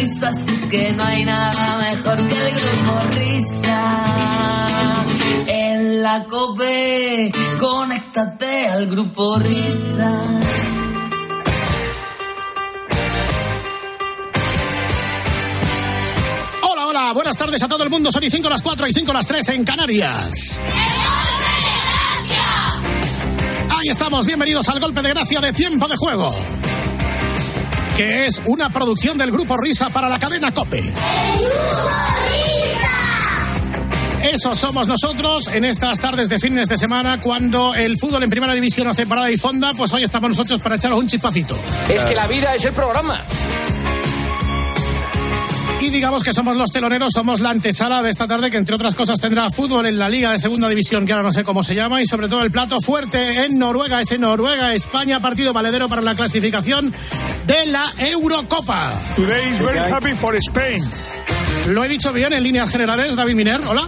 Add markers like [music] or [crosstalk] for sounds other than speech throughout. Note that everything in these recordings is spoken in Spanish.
risas, es que no hay nada mejor que el grupo risa. En la COPE, conéctate al grupo risa. Hola, hola, buenas tardes a todo el mundo. Son y 5 las 4 y 5 las 3 en Canarias. Ahí estamos, bienvenidos al golpe de gracia de tiempo de juego. Que es una producción del grupo Risa para la cadena Cope. Eso somos nosotros en estas tardes de fines de semana cuando el fútbol en primera división hace parada y fonda, pues hoy estamos nosotros para echaros un chispacito. Es que la vida es el programa. Digamos que somos los teloneros, somos la antesala de esta tarde que entre otras cosas tendrá fútbol en la Liga de Segunda División, que ahora no sé cómo se llama, y sobre todo el plato fuerte en Noruega, ese Noruega-España, partido valedero para la clasificación de la Eurocopa. Today is very happy for Spain. Lo he dicho bien en líneas generales, David Miner, hola.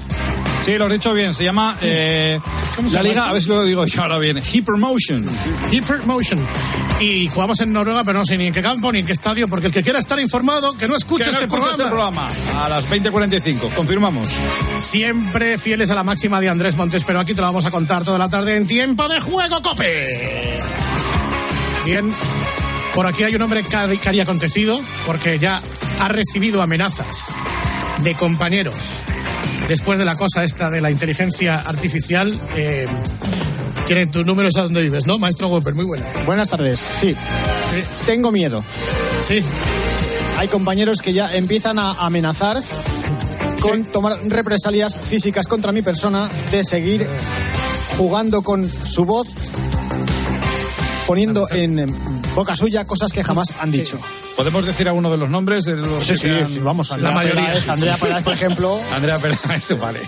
Sí, lo has dicho bien. Se llama eh, ¿Cómo se la llama liga, esto? a ver si lo digo yo ahora bien. Hypermotion. Hypermotion. Y jugamos en Noruega, pero no sé ni en qué campo ni en qué estadio, porque el que quiera estar informado, que no escuche Que no este, escucha programa. este programa. A las 20.45. Confirmamos. Siempre fieles a la máxima de Andrés Montes, pero aquí te lo vamos a contar toda la tarde en tiempo de juego, Cope. Bien, por aquí hay un hombre que ha- que haría acontecido, porque ya ha recibido amenazas de compañeros después de la cosa esta de la inteligencia artificial. Eh, tienen tus números a donde vives, ¿no? Maestro Wopper, muy buena. Buenas tardes, sí. Tengo miedo. Sí, Hay compañeros que ya empiezan a amenazar con tomar represalias físicas contra mi persona de seguir jugando con su voz, poniendo en boca suya cosas que jamás han dicho. ¿Podemos decir alguno de los nombres de los Sí, sí, sean- sí, vamos, Andrea mayoría, Peláez. Andrea Peláez, [laughs] por ejemplo, Andrea Pérez, [laughs] vale.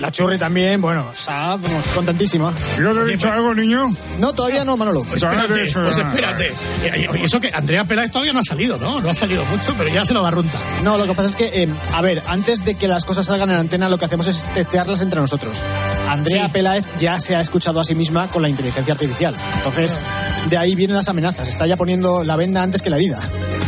la Churri también, bueno, está vamos, contentísima. ¿Yo te he dicho algo, niño? No, todavía no, Manolo. espérate, pues ya. espérate. Eh, Y eso que Andrea Peláez todavía no ha salido, ¿no? No ha salido mucho, pero ya se lo va a runtar. No, lo que pasa es que, eh, a ver, antes de que las cosas salgan en antena, lo que hacemos es testearlas entre nosotros. Andrea Sí. Peláez ya se ha escuchado a sí misma con la inteligencia artificial. Entonces, de ahí vienen las amenazas. Está ya poniendo la venda antes que la herida.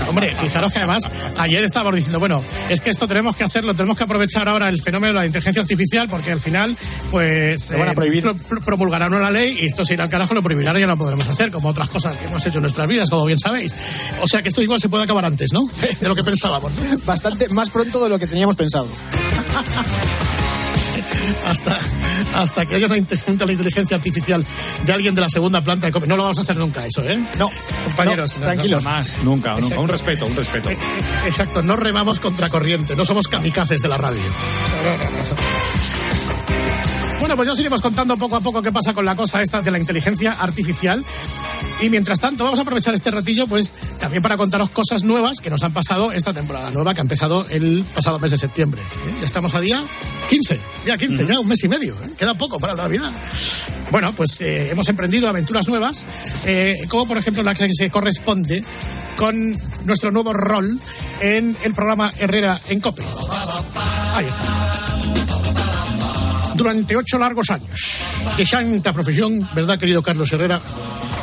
Hombre, fijaros que además ayer estábamos diciendo, bueno, es que esto tenemos que hacerlo, tenemos que aprovechar ahora el fenómeno de la inteligencia artificial porque al final, pues, Lo van a prohibir. pro- pro- promulgarán una ley y esto se irá al carajo, lo prohibirán y ya no podremos hacer, como otras cosas que hemos hecho en nuestras vidas, como bien sabéis. O sea que esto igual se puede acabar antes, ¿no? [laughs] De lo que pensábamos. Bastante más pronto de lo que teníamos pensado. [laughs] Hasta, hasta que haya una, inte- una inteligencia artificial de alguien de la segunda planta de COPE. No lo vamos a hacer nunca eso, ¿eh? No, compañeros. no, no, tranquilos. Más, nunca, nunca. Un respeto, un respeto. Eh, eh, Exacto, no remamos contra corriente, no somos kamikazes de la radio. No, no, no, no. Bueno, pues ya os iremos contando poco a poco qué pasa con la cosa esta de la inteligencia artificial. Y mientras tanto, vamos a aprovechar este ratillo, pues también para contaros cosas nuevas que nos han pasado esta temporada nueva que ha empezado el pasado mes de septiembre. ¿eh? Ya estamos a día 15, día 15, ya un mes y medio. ¿eh? Queda poco para la Navidad. Bueno, pues eh, hemos emprendido aventuras nuevas, como por ejemplo la que se corresponde con nuestro nuevo rol en el programa Herrera en COPE. Ahí está. Durante ocho largos años de santa profesión, ¿verdad, querido Carlos Herrera?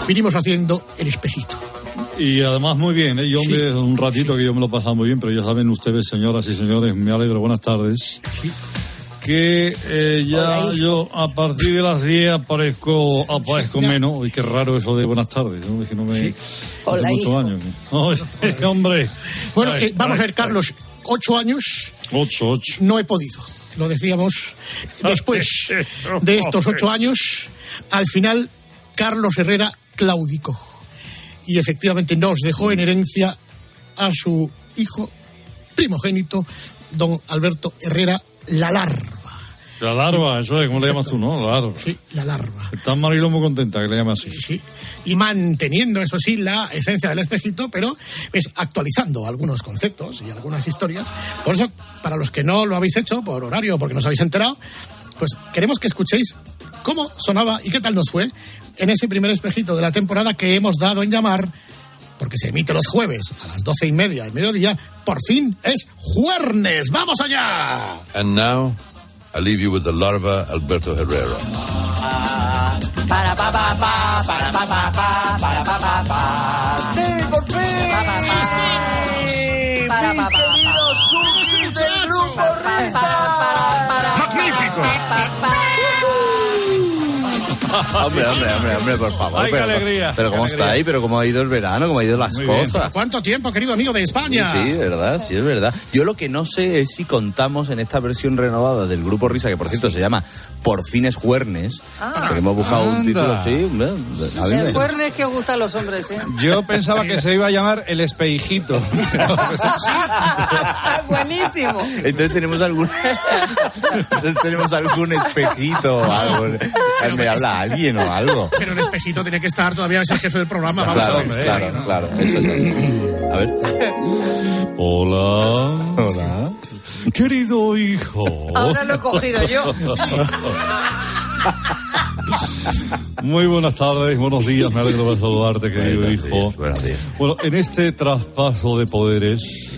Vinimos haciendo el espejito. Y además muy bien, ¿eh? yo Sí. me, un ratito que yo me lo he pasado muy bien, pero ya saben ustedes, señoras y señores, me alegro, buenas tardes. Que eh, ya yo a partir de las 10 aparezco, aparezco menos. Uy, qué raro eso de buenas tardes, ¿no? Es que no me... hace Hola, muchos hijo. años. Ay, [laughs] hombre. Bueno, Ay, eh, vamos a ay, ver, Carlos, ocho años Ocho, ocho. no he podido. Lo decíamos [laughs] después de estos ocho años. Al final, Carlos Herrera claudicó. Y efectivamente nos dejó en herencia a su hijo primogénito, don Alberto Herrera, la larva. La larva, eso es, ¿cómo le llamas tú, no? La larva. Sí, la larva. Está Marilo muy contenta que le llame así. Sí, y manteniendo, eso sí, la esencia del espejito, pero pues, actualizando algunos conceptos y algunas historias. Por eso, para los que no lo habéis hecho, por horario, porque no os habéis enterado, pues queremos que escuchéis cómo sonaba y qué tal nos fue en ese primer espejito de la temporada que hemos dado en llamar, porque se emite los jueves a las doce y media y mediodía, por fin es Juernes. ¡Vamos allá! And now, I leave you with the larva Alberto Herrera. [laughs] Hombre, hombre, hombre, hombre, por favor. Ay, qué pero, alegría, Pero qué cómo alegría. está ahí, pero cómo ha ido el verano, cómo ha ido las Muy bien. cosas. ¿Cuánto tiempo, querido amigo de España? Sí, verdad, sí es verdad. Yo lo que no sé es si contamos en esta versión renovada del grupo Risa, que por cierto se llama Por fines Juernes, que hemos buscado un Anda. título así. me- El cuernes que gustan los hombres, ¿eh? Yo pensaba que se iba a llamar el espejito. [laughs] [laughs] Buenísimo. Entonces tenemos algún Entonces tenemos algún espejito o algo. ¿Me habla alguien o algo? [laughs] Pero el espejito tiene que estar, todavía es el jefe del programa. Vamos Claro, a ver. claro, claro. Eso es así. A ver. Hola. Hola. Querido hijo. Ahora lo he cogido yo. Muy buenas tardes, buenos días, me alegro de saludarte, querido Buenos hijo. días, buenos días. Bueno, en este traspaso de poderes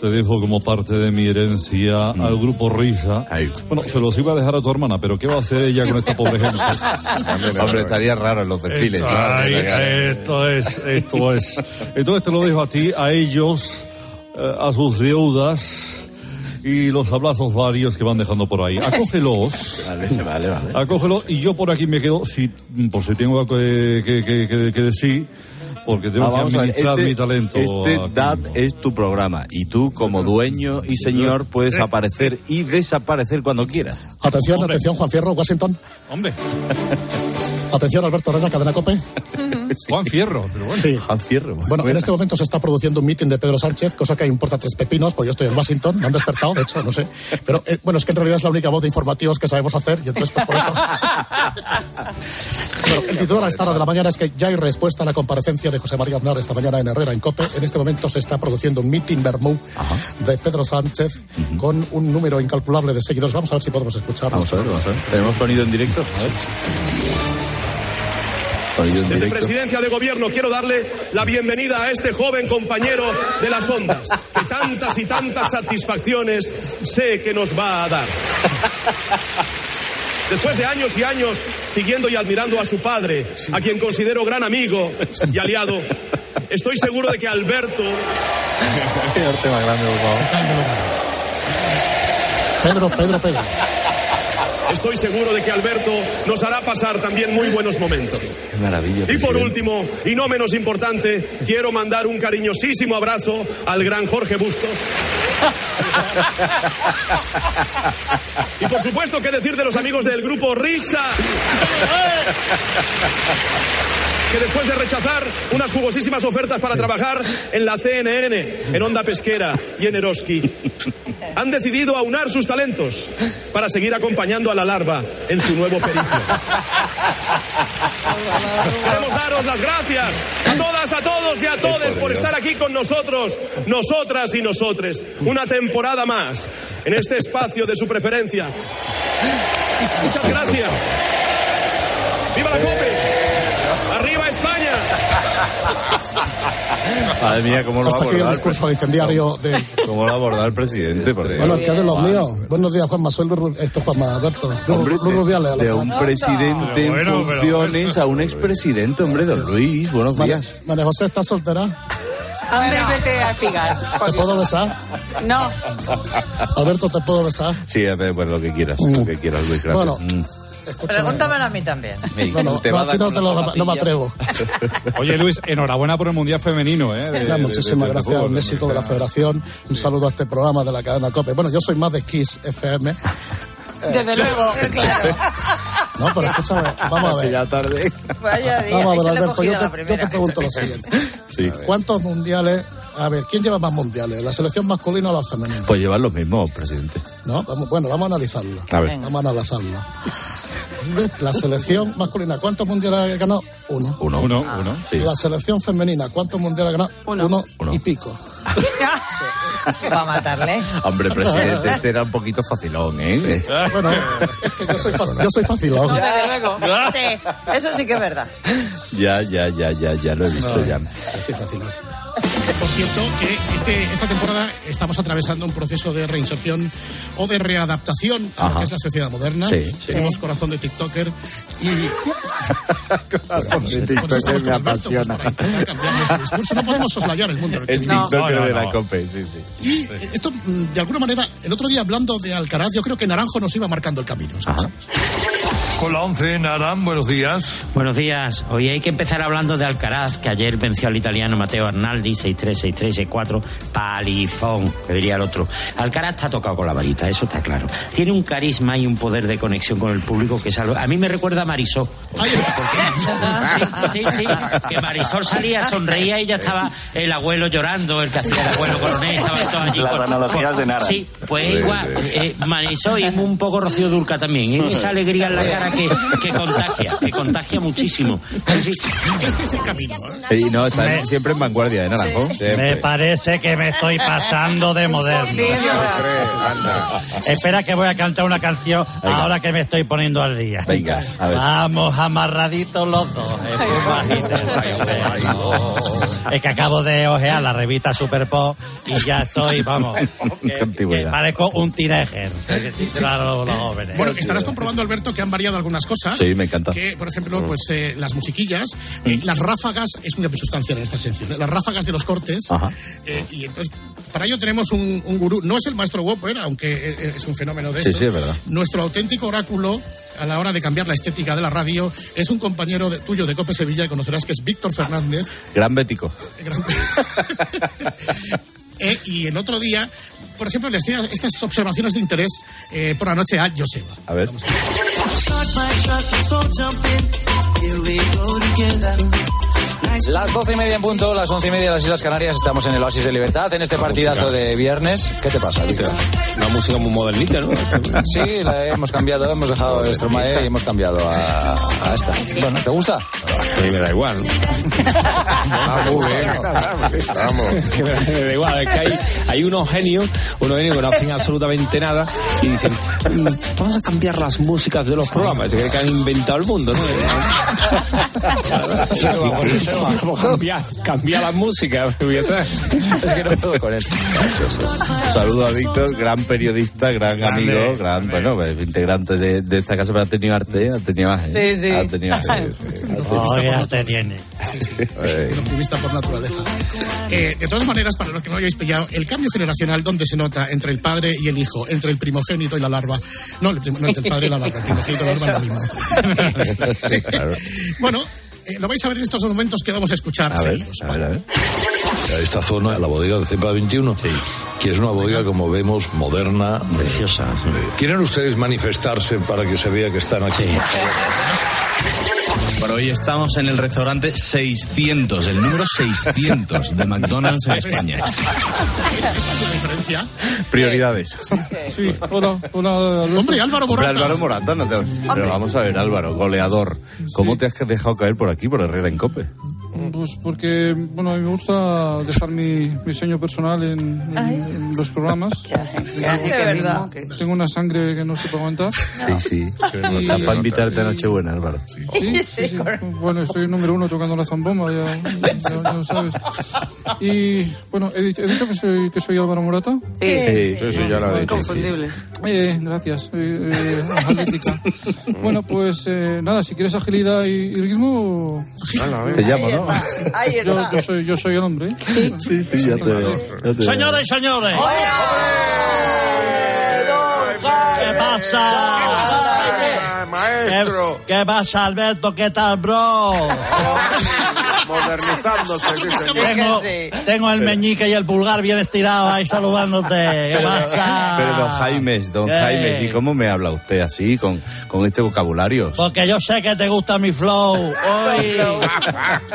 te dejo como parte de mi herencia al grupo Risa. Mm. Ay. Bueno, se los iba a dejar a tu hermana, pero ¿qué va a hacer ella con esta pobre gente? [laughs] Hombre, estaría raro en los desfiles. esto es, esto es. Entonces te lo dejo a ti, a ellos, eh, a sus deudas y los abrazos varios que van dejando por ahí. Acógelos. Vale, vale, vale. Acógelo y yo por aquí me quedo, si, por si tengo algo que, que, que, que- que decir, porque tengo Ah, que vamos a ver, administrar este, mi talento. este DAT es tu programa y tú como dueño y señor puedes aparecer y desaparecer cuando quieras. Atención, atención, Juan Fierro, Washington. Hombre, Atención, Alberto Herrera, Cadena Cope. Juan Fierro, pero bueno. Sí. Juan Fierro. Bueno, en este momento se está produciendo un mitin de Pedro Sánchez, cosa que importa tres pepinos, pues yo estoy en Washington, me han despertado, de hecho, no sé. Pero eh, bueno, es que en realidad es la única voz de informativos que sabemos hacer y entonces pues por eso. Bueno, el titular a esta hora de la mañana es que ya hay respuesta a la comparecencia de José María Aznar esta mañana en Herrera, en COPE. En este momento se está produciendo un mitin Bermú de Pedro Sánchez con un número incalculable de seguidores. Vamos a ver si podemos escucharlo. Vamos a ver, vamos a ver. ¿Tenemos sonido en directo? A ver. Desde. Presidencia de Gobierno quiero darle la bienvenida a este joven compañero de las ondas, que tantas y tantas satisfacciones sé que nos va a dar. Después de años y años siguiendo y admirando a su padre, a quien considero gran amigo y aliado, estoy seguro de que Alberto. [laughs] Pedro, Pedro, Pedro. Estoy seguro de que Alberto nos hará pasar también muy buenos momentos. Qué maravilla. Y por último, y no menos importante, quiero mandar un cariñosísimo abrazo al gran Jorge Bustos. Y por supuesto, ¿qué decir de los amigos del grupo Risa? Que después de rechazar unas jugosísimas ofertas para trabajar en la CNN, en Onda Pesquera y en Eroski, han decidido aunar sus talentos para seguir acompañando a la larva en su nuevo periplo. Queremos daros las gracias a todas, a todos y a todos por estar aquí con nosotros, nosotras y nosotres, una temporada más en este espacio de su preferencia. Muchas gracias. ¡Viva la COPE! ¡Arriba España! [laughs] Madre mía, cómo lo ha Hasta aquí el abordado. discurso incendiario de... ¿Cómo lo ha abordado el presidente? Por. Bueno, que de los míos. Buenos días, Juanma. Soy Luis esto, Juanma Alberto. Hombre, Luis Rubiales. a de, un presidente Pero bueno, en pero- funciones a un expresidente, hombre, don Luis. Buenos días. María José, ¿estás soltera? Anda y vete a espigar. ¿Te puedo besar? No, Alberto, ¿te puedo besar? Sí, hace pues, lo que quieras, lo que quieras, Luis. Gracias. Bueno, Mm. Pregúntamelo a mí también. [laughs] No, no, te no, va a a dar ti no, con te una lo- no me atrevo. [laughs] Oye, Luis, enhorabuena por el Mundial Femenino, ¿eh? De- Ya, de- muchísimas de- gracias, fútbol, un éxito de la federación. Un saludo a este programa de la cadena COPE. Bueno, yo soy más de Kiss FM. [laughs] desde luego. Claro. No, pero escúchame, vamos a ver. Ya tarde. Vaya día. Vamos a ver, Alberto, yo te, yo te pregunto lo siguiente. Sí. ¿Cuántos mundiales... A ver, ¿quién lleva más mundiales? ¿La selección masculina o la femenina? Pues llevar los mismos, presidente. ¿No? Vamos- bueno, vamos a analizarlo. A ver. Vamos a La selección masculina, ¿cuántos mundiales ha ganado? Uno. Uno. Uno, uno. Sí. La selección femenina, ¿cuántos mundiales ha ganado? Uno. Uno. y pico. [laughs] Va a matarle. Hombre, presidente, este era un poquito facilón, ¿eh? Bueno, es que yo soy, fa- yo soy facilón. No, desde luego. Sí, eso sí que es verdad. Ya, ya, ya, ya, ya lo he visto ya. Así facilón. Por cierto, que este, esta temporada estamos atravesando un proceso de reinserción o de readaptación a lo Ajá. que es la sociedad moderna. Sí. Tenemos corazón de TikToker y [laughs] TikToker pues estamos me Alberto pues, apasiona. para intentar cambiar nuestro discurso. No podemos soslayar el mundo en el. TikToker No, no, de la no. COPE, sí, sí. Y eh, esto, mm, de alguna manera, el otro día hablando de Alcaraz, yo creo que Naranjo nos iba marcando el camino. Con la 11, Naran, buenos días. Buenos días. Hoy hay que empezar hablando de Alcaraz, que ayer venció al italiano Mateo Arnaldi 6-3, 6-3, 6-4. Palizón, que diría el otro. Alcaraz está tocado con la varita, eso está claro. Tiene un carisma y un poder de conexión con el público que es algo... A mí me recuerda a Marisol. Sí, sí, sí. Que Marisol salía, sonreía y ya estaba el abuelo llorando, el que hacía el abuelo coronel, estaba todo allí. Las con- analogías con- de Nara. Sí, pues Sí, igual. sí. eh, Marisol y un poco Rocío Durca también. ¿eh? Esa alegría en la cara que, que contagia, que contagia muchísimo. Sí, sí. Este es el camino. ¿eh? Y no, está siempre en vanguardia de naranjo. Me parece que me estoy pasando de moderno. Espera que voy a cantar una canción ahora que me estoy poniendo al día. Venga, a ver. Vamos amarraditos los dos. Es que acabo de ojear la revista Super Pop y ya estoy, vamos, [laughs] que, que parezco un teenager. Claro, los jóvenes. Bueno, estarás comprobando, Alberto, que han variado algunas cosas. Sí, me encanta. Que, por ejemplo, pues eh, las musiquillas, eh, las ráfagas, es muy sustancial en esta sección, ¿eh? las ráfagas de los cortes. Ajá. eh, y entonces, para ello tenemos un, un gurú, no es el maestro Whopper, aunque eh, es un fenómeno de Sí, esto. sí, es verdad. Nuestro auténtico oráculo a la hora de cambiar la estética de la radio es un compañero de- tuyo de Cope Sevilla y conocerás que es Víctor Fernández. Gran bético. [laughs] [laughs] Eh, y el otro día, por ejemplo, le hacía estas observaciones de interés eh, por la noche a Joseba. A ver. Las doce y media en punto, las once y media en las Islas Canarias, estamos en el Oasis de Libertad, en este partidazo de viernes. ¿Qué te pasa, Víctor? Una música muy modernita, ¿no? [laughs] Sí, la hemos cambiado, hemos dejado el Stromae y hemos cambiado a, a esta. Bueno, ¿te gusta? A mí me da igual. [laughs] Ah, muy bien. [laughs] Que me, da igual, es que hay, hay unos genios, unos genios que no hacen absolutamente nada y dicen, "Mm, vamos a cambiar las músicas de los programas. Que han inventado el mundo, ¿no? Vamos a cambiar, cambiar la música. Es que no puedo con él. Saludo a Víctor, gran periodista, gran amigo, gran, bueno, integrante de, de esta casa, pero ha tenido arte, ha tenido más. Sí, sí. Ha tenido arte. Te tiene. un optimista por naturaleza. Eh, de todas maneras, para los que no hayáis pillado, el cambio generacional, ¿dónde se nota? Entre el padre y el hijo, entre el primogénito y la larva. No, el prim- no, entre el padre y la larva, el primogénito y la larva es lo mismo. [laughs] Sí, claro. Bueno, eh, lo vais a ver en estos momentos que vamos a escuchar A ver, a ver, a ver. Esta zona, la bodega de Cepa 21, que es una bodega, como vemos, moderna. Preciosa. ¿Quieren ustedes manifestarse para que se vea que están aquí? Hoy estamos en el restaurante 600, el número 600 de McDonald's en España. ¿Es, es la diferencia? Prioridades. Sí, hola, hola. Hombre, Álvaro Hombre, Morata. Álvaro Morata, no te- Pero vamos a ver, Álvaro, goleador. ¿Cómo te has dejado caer por aquí, por Herrera en Cope? Pues porque, bueno, a mí me gusta dejar mi, mi personal en, en- en los programas. [laughs] De verdad. Tengo una sangre que no se puede aguantar. Sí, sí. Está para invitarte a Nochebuena, Álvaro. Sí, sí, sí. Bueno, estoy número uno tocando la zambomba, ya, ya- ya lo sabes. Y, bueno, he dicho, he dicho que, soy, que soy Álvaro Morata. Sí, sí, sí, ya lo he dicho. Inconfundible. Eh, gracias, eh, eh. [laughs] Bueno, pues eh, nada, si quieres agilidad y, y ritmo... Te llamo, ¿no? [laughs] Ahí Yo, está. yo soy, yo soy el hombre. ¿eh? Sí, sí, ya te veo. ya te veo. Señores y señores. ¿Qué pasa? Maestro. ¿Qué, qué pasa, Alberto? ¿Qué tal, bro? Modernizándose, dice. Tengo, tengo el meñique y el pulgar bien estirados ahí saludándote. [laughs] ¿Qué pasa? Pero don Jaime, don ¿Qué? Jaime, ¿y cómo me habla usted así, con, con este vocabulario? Porque yo sé que te gusta mi flow. Hoy,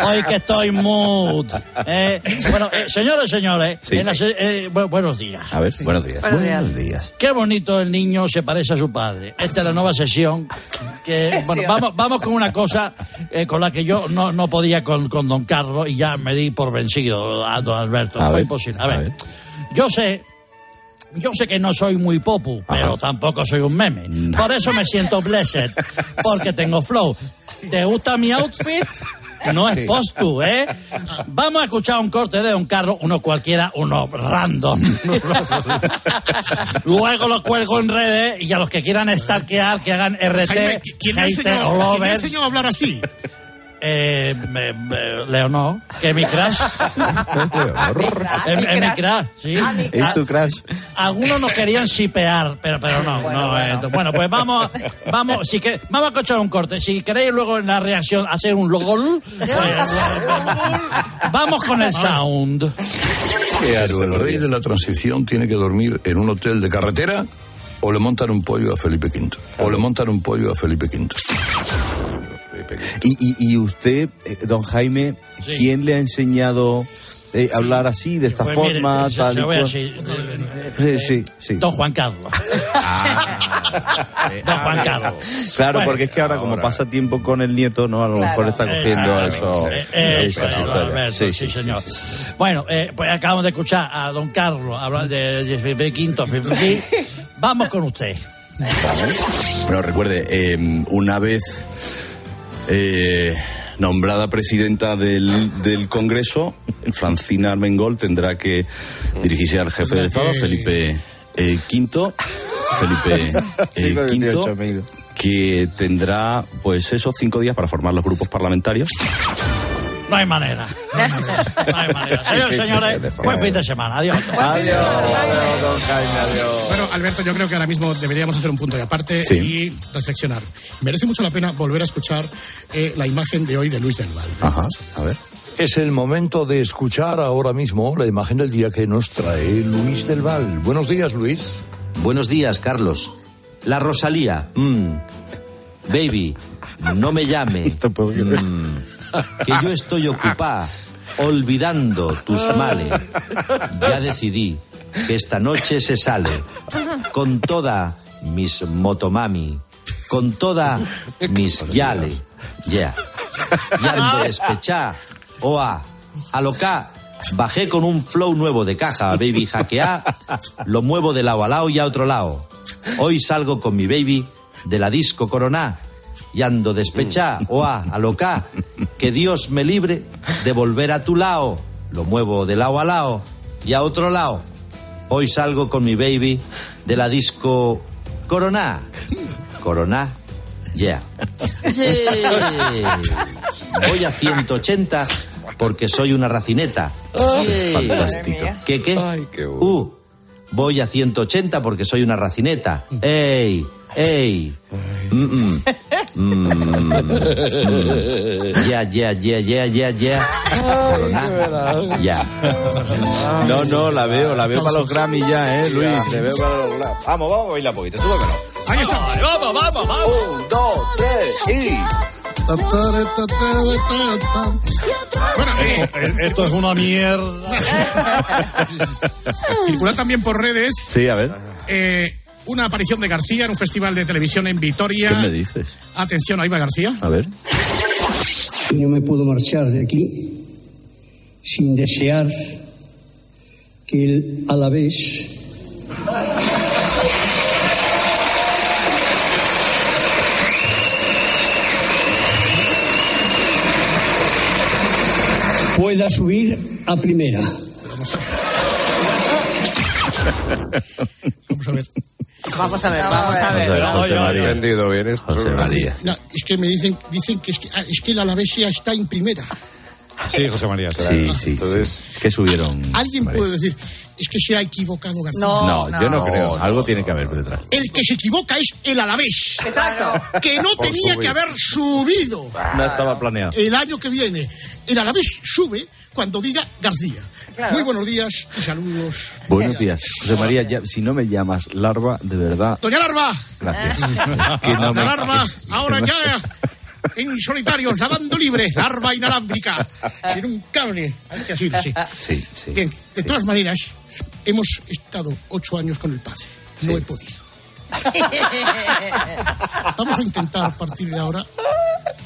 [laughs] hoy que estoy mood. Eh, bueno, eh, señores, señores, Sí. en la se- eh, bu- buenos días. A ver, buenos días. Buenos días. Buenos días. Qué bonito el niño se parece a su padre. Esta es la nueva sesión. Que, bueno, [laughs] vamos, vamos con una cosa eh, con la que yo no, no podía con, con don Carlos y ya me di por vencido a don Alberto. A Fue ver, imposible. A a ver, ver. yo sé. Yo sé que no soy muy popu, pero tampoco soy un meme. Por eso me siento blessed, porque tengo flow. ¿Te gusta mi outfit? No es postu, ¿eh? Vamos a escuchar un corte de Don Carlos, uno cualquiera, uno random. [laughs] Luego lo cuelgo en redes y a los que quieran stalkear, que hagan RT, Jaime, ¿quién le hater enseñó, o quién le enseñó a hablar así? Eh, me- me- Leonor, que es mi crush. es, es mi crush, sí. ¿Es tu crash? algunos nos querían shipear, pero, pero no, Bueno, no. bueno. eh, bueno, pues vamos, vamos, si que, vamos a cochar un corte. Si queréis luego en la reacción hacer un logol, pues, vamos con el sound. Pero el rey de la transición tiene que dormir en un hotel de carretera o le montan un pollo a Felipe V. O le montan un pollo a Felipe V. Y, y, y usted, eh, don Jaime, ¿quién le ha enseñado eh, a hablar así, de esta Pues mire, forma, se- tal se y ve cual? así. Eh, sí, sí. Don Juan Carlos. [laughs] [laughs] Don Juan Carlos. [laughs] Claro, Bueno. porque es que ahora, como pasa tiempo con el nieto, ¿no? A lo mejor está cogiendo eso. Eh, eh, eso, Sí, sí, sí, señor. Bueno, eh, pues acabamos de escuchar a don Carlos hablar de, de Felipe V. Vamos con usted. Pero recuerde, eh, una vez eh, nombrada presidenta del, del Congreso, Francina Armengol tendrá que dirigirse al jefe de Estado, Felipe eh, V. Felipe [laughs] eh, V, que tendrá, pues esos cinco días para formar los grupos parlamentarios. No hay manera. No hay manera. No hay manera. Señores, señores, buen fin de semana. Adiós. Bueno, Alberto, yo creo que ahora mismo deberíamos hacer un punto de aparte Sí. y reflexionar. Merece mucho la pena volver a escuchar eh, la imagen de hoy de Luis del Val. Ajá, a ver. Es el momento de escuchar ahora mismo la imagen del día que nos trae Luis del Val. Buenos días, Luis. Buenos días, Carlos. La Rosalía. mm. Baby, no me llame. [laughs] Mm. Que yo estoy ocupada olvidando tus males. Ya decidí que esta noche se sale con toda mis motomami, con toda mis yale. Ya. Y ando despechá. Oa. Aloca. Bajé con un flow nuevo de caja, baby hackeá. Lo muevo de lado a lado y a otro lado. Hoy salgo con mi baby de la disco Coroná. Y ando despechá. Oa. Aloca. Que Dios me libre de volver a tu lado. Lo muevo de lado a lado y a otro lado. Hoy salgo con mi baby de la disco Coroná. Coroná, yeah. Yeah. Voy a 180 porque soy una racineta. Yeah. Fantástico. ¿Qué qué? Uh, voy a 180 porque soy una racineta. ¡Ey! ¡Ey! Mm, mm. Mm. Ya, ya, ya, ya, ya, ya. Ya. No, no, la veo, la veo para los Grammy ya, ¿eh, Luis? Le veo para los Grammy. Vamos, vamos a bailar un poquito, súbelo. Ahí está. Vamos, vamos, vamos. Un, dos, tres y... Bueno, eh, Esto es una mierda. [laughs] circula también por redes Sí, a ver. eh, una aparición de García en un festival de televisión en Vitoria. ¿Qué me dices? Atención, ahí va García. A ver. No me puedo marchar de aquí sin desear que el Alavés pueda subir a primera. Vamos a Vamos a ver. Vamos a ver, vamos a ver. José María. Entendido bien, es José María. No, es que me dicen, dicen que, es que, ah, es que el Alavés ya está en primera. Sí, José María. Sí, sí. Entonces, ¿qué subieron? Alguien María? puede decir, es que se ha equivocado García. No, yo no, creo. Algo tiene que haber detrás. El que se equivoca es el Alavés. Exacto. Que no Por tenía que haber subido. No estaba planeado. El año que viene, el Alavés sube cuando diga García. Claro. Muy buenos días y saludos. Buenos días. José María, ya- si no me llamas larva, de verdad, Doña Larva, gracias. [laughs] que no me- Doña Larva, [laughs] ahora no- ya en solitarios, lavando libre, larva inalámbrica, [laughs] sin un cable. Hay que decir, sí. Sí, sí. Bien, de todas maneras, hemos estado ocho años con el padre. No he podido. [laughs] Vamos a intentar a partir de ahora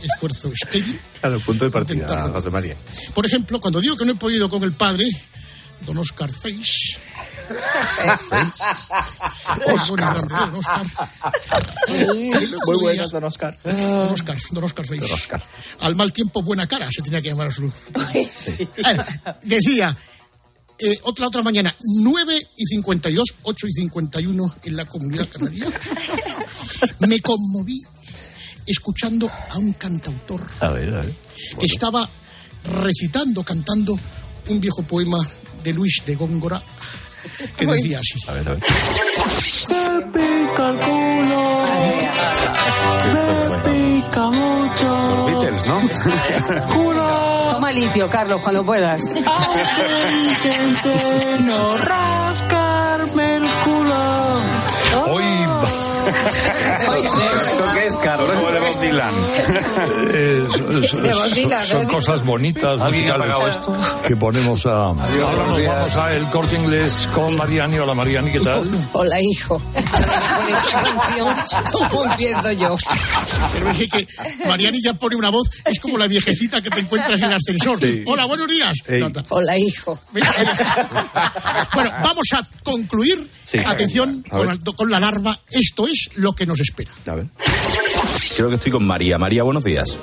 esfuerzo estéril. Claro, punto de partida, Intentarlo. José María. Por ejemplo, cuando digo que no he podido con el padre, don Oscar Face. ¿eh, don Oscar. Muy bueno, día- don Oscar. Don Oscar, don Oscar Face. Al mal tiempo, buena cara, se tenía que llamar a su. A ver, decía, eh, otra, otra mañana, 9 y 52, 8 y 51 en la comunidad canaria. [laughs] Me conmoví escuchando a un cantautor A ver, a ver. que estaba recitando, cantando un viejo poema de Luis de Góngora que decía así. A ver, a ver. Me pica el culo. Me pica mucho. Los Beatles, ¿no? Culo. [laughs] Toma litio, Carlos, cuando puedas. Intento no rascarme el culo. Hoy. [laughs] ¿Esto qué es, Carlos? O de Bob Dylan. [laughs] Eh, son- son- De Bob Dylan, son ¿lo has cosas bonitas ¿Alguien ha musicales esto? que ponemos a. Ahora nos días. vamos a el corte inglés con Mariani. Hola Mariani, ¿qué tal? [laughs] Hola, hijo. ¿cómo empiezo yo? Pero es que Mariani ya pone una voz, es como la viejecita que te encuentras en el ascensor. Sí. Hola, buenos días. Hola, hijo. Bueno, vamos a concluir. Sí. Atención A ver. con, la- con la larva. Esto es lo que nos espera. A ver. Creo que estoy con María. María, buenos días.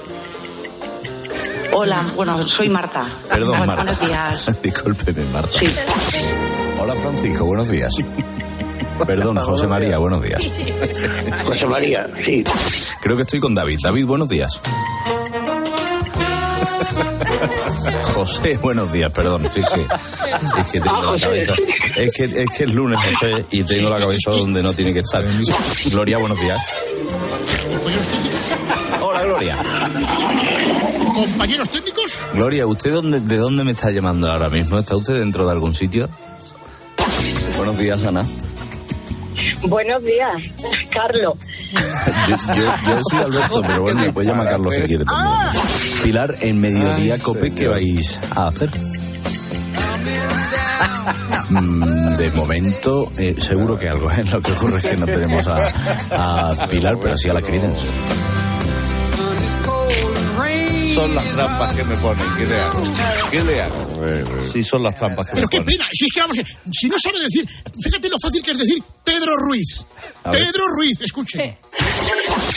Hola, bueno, soy Marta. Perdón, Marta. Buenos días. [laughs] Discúlpeme, Marta. Sí. Hola, Francisco, buenos días. Perdón, José María, buenos días. José María, sí. Creo que estoy con David. David, buenos días. José, buenos días, perdón. Sí, sí. Es que tengo la cabeza. Es que, es que es lunes, José, y tengo la cabeza donde no tiene que estar. Gloria, buenos días. Hola, Gloria. Compañeros técnicos, Gloria, ¿usted dónde, de dónde me está llamando ahora mismo? ¿Está usted dentro de algún sitio? Buenos días, Ana. Buenos días, Carlos. Yo, yo- yo soy Alberto, pero bueno, me puede llamar Carlos si quiere también. Pilar, en mediodía cope, ¿qué vais a hacer? Mm, De momento, eh, seguro que algo, ¿eh? Lo que ocurre es que no tenemos a, Pilar, pero sí a la Credence. Son las trampas que me ponen. ¿Qué le hago? ¿Qué le hago? Sí, son las trampas que pero me qué ponen. pena. Si es que vamos, si no sabe decir, fíjate lo fácil que es decir Pedro Ruiz. A ver. Pedro Ruiz, escuche.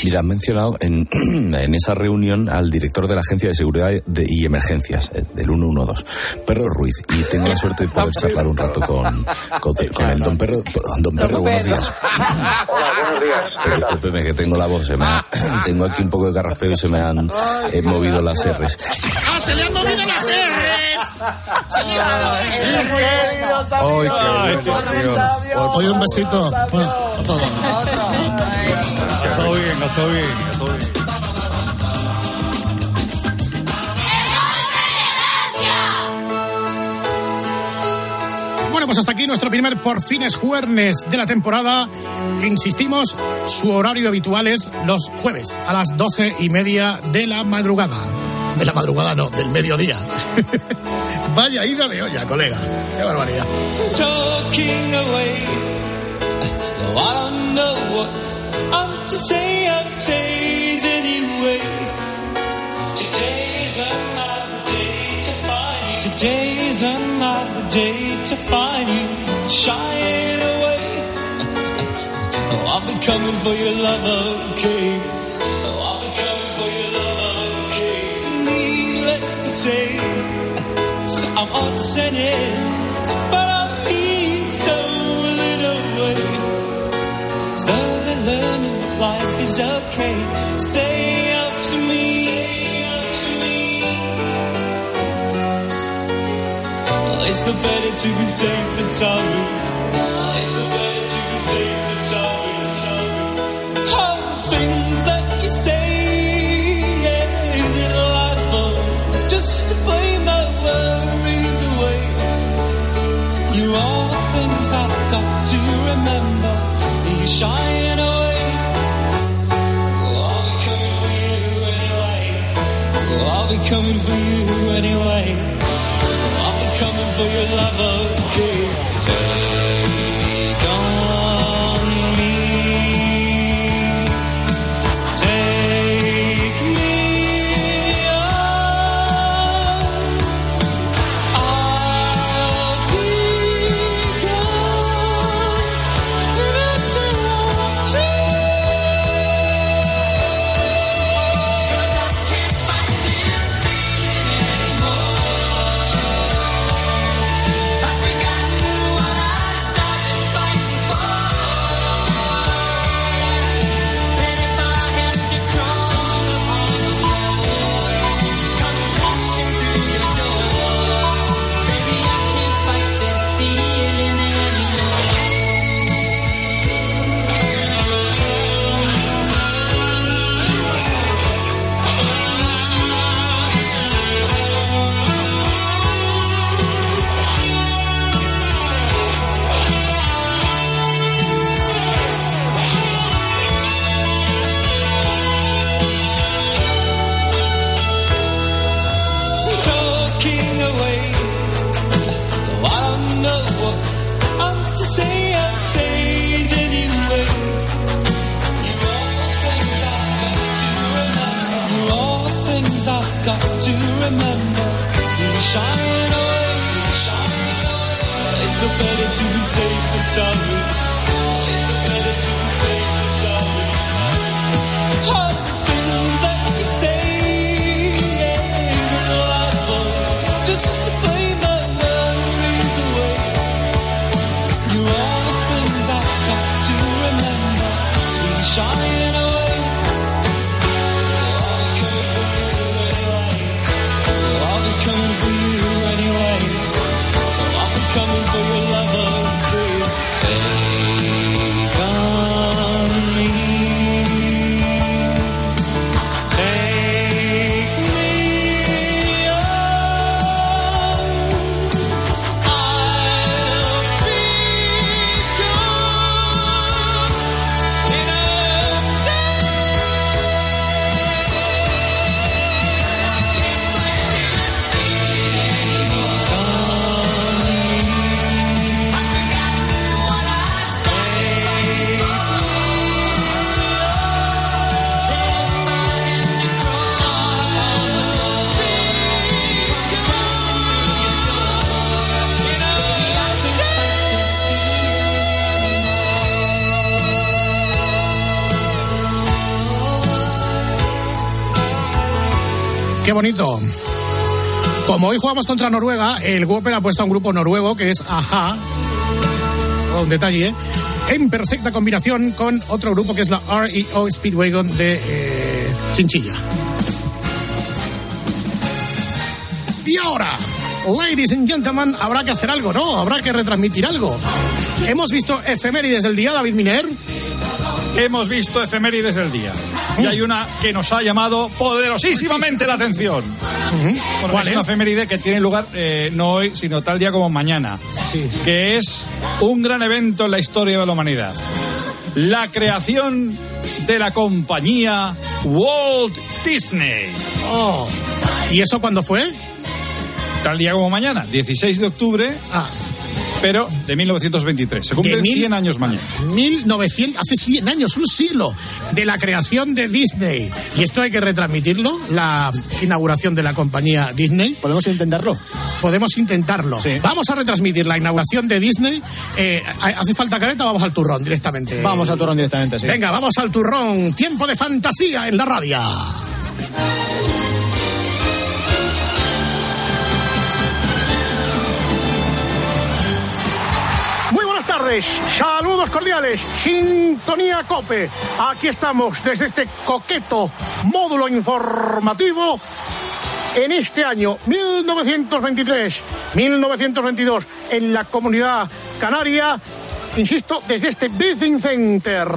Mira, han mencionado en, [clears throat] en esa reunión al director de la Agencia de Seguridad de- y Emergencias, eh, del 112, Perro Ruiz, y tengo la suerte de poder charlar un rato con, con, con el don Perro. Don Perro, buenos días. Hola, buenos días. Discúlpeme que tengo la voz, se me ha- [clears throat] tengo aquí un poco de carraspeo y se me han eh, movido las R's. ¡Ah, se le han movido las R's! Se le han movido las R's. Ay, qué bueno, tío. Oye, un besito. A todos. Ha estado bien, ha estado bien, ha estado bien. Pues hasta aquí nuestro primer Por Fines Juernes de la temporada. Insistimos, su horario habitual es los jueves a las doce y media de la madrugada. De la madrugada no, del mediodía. [laughs] Vaya ida de olla, colega. Qué barbaridad. Today's another day to find you. Shying away. Oh, I'll be coming for your love, okay? Oh, I'll be coming for your love, okay? Needless to say. I'm on sentence, but eased a little way. Slowly learning life is okay. Say it's no better to be safe than sorry. It's no better to be safe than sorry. All the things that you say, yeah, is it delightful just to play my worries away? You're all the things I've got to remember. You're shying away. I'll be coming for you anyway. I'll be coming for you safe and sound. Jugamos contra Noruega, el Whopper ha puesto a un grupo noruego que es Aja. Un detalle, ¿eh? En perfecta combinación con otro grupo que es la REO Speedwagon de eh, Chinchilla. Y ahora, ladies and gentlemen, habrá que hacer algo, ¿no? Habrá que retransmitir algo. Hemos visto efemérides del día, David Miner. Hemos visto efemérides del día. Y hay una que nos ha llamado poderosísimamente la atención. Bueno, ¿Cuál es una es? efeméride que tiene lugar eh, no hoy, sino tal día como mañana. Que es un gran evento en la historia de la humanidad. La creación de la compañía Walt Disney. Oh. ¿Y eso cuándo fue? Tal día como mañana, 16 de octubre, pero de 1923. Se cumplen De mil- 100 años mañana. 1900, hace 100 años, un siglo, de la creación de Disney. Y esto hay que retransmitirlo, la inauguración de la compañía Disney. ¿Podemos intentarlo? Podemos intentarlo. Vamos a retransmitir la inauguración de Disney. Eh, ¿Hace falta careta o vamos al turrón directamente? Vamos al turrón directamente, sí. Venga, vamos al turrón. Tiempo de fantasía en la radio. Saludos cordiales, sintonía cope. Aquí estamos desde este coqueto módulo informativo en este año 1923-1922 en la comunidad canaria. Insisto, desde este Business Center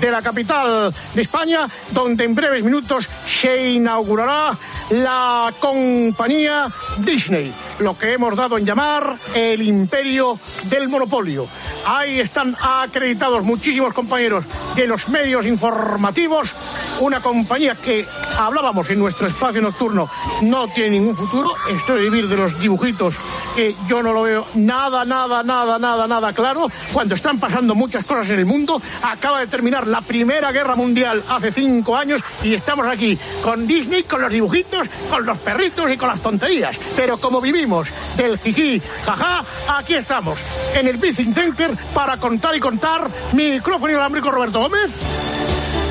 de la capital de España, donde en breves minutos se inaugurará la compañía Disney, lo que hemos dado en llamar el imperio del monopolio. Ahí están acreditados muchísimos compañeros de los medios informativos, una compañía que hablábamos en nuestro espacio nocturno no tiene ningún futuro, esto de vivir de los dibujitos que yo no lo veo nada, nada, nada, nada, nada claro, cuando están pasando muchas cosas en el mundo, acaba de terminar la Primera Guerra Mundial hace cinco años y estamos aquí con Disney, con los dibujitos, con los perritos y con las tonterías, pero como vivimos del jiji, jaja, aquí estamos, en el Business Center para contar y contar, micrófono inalámbrico Roberto Gómez.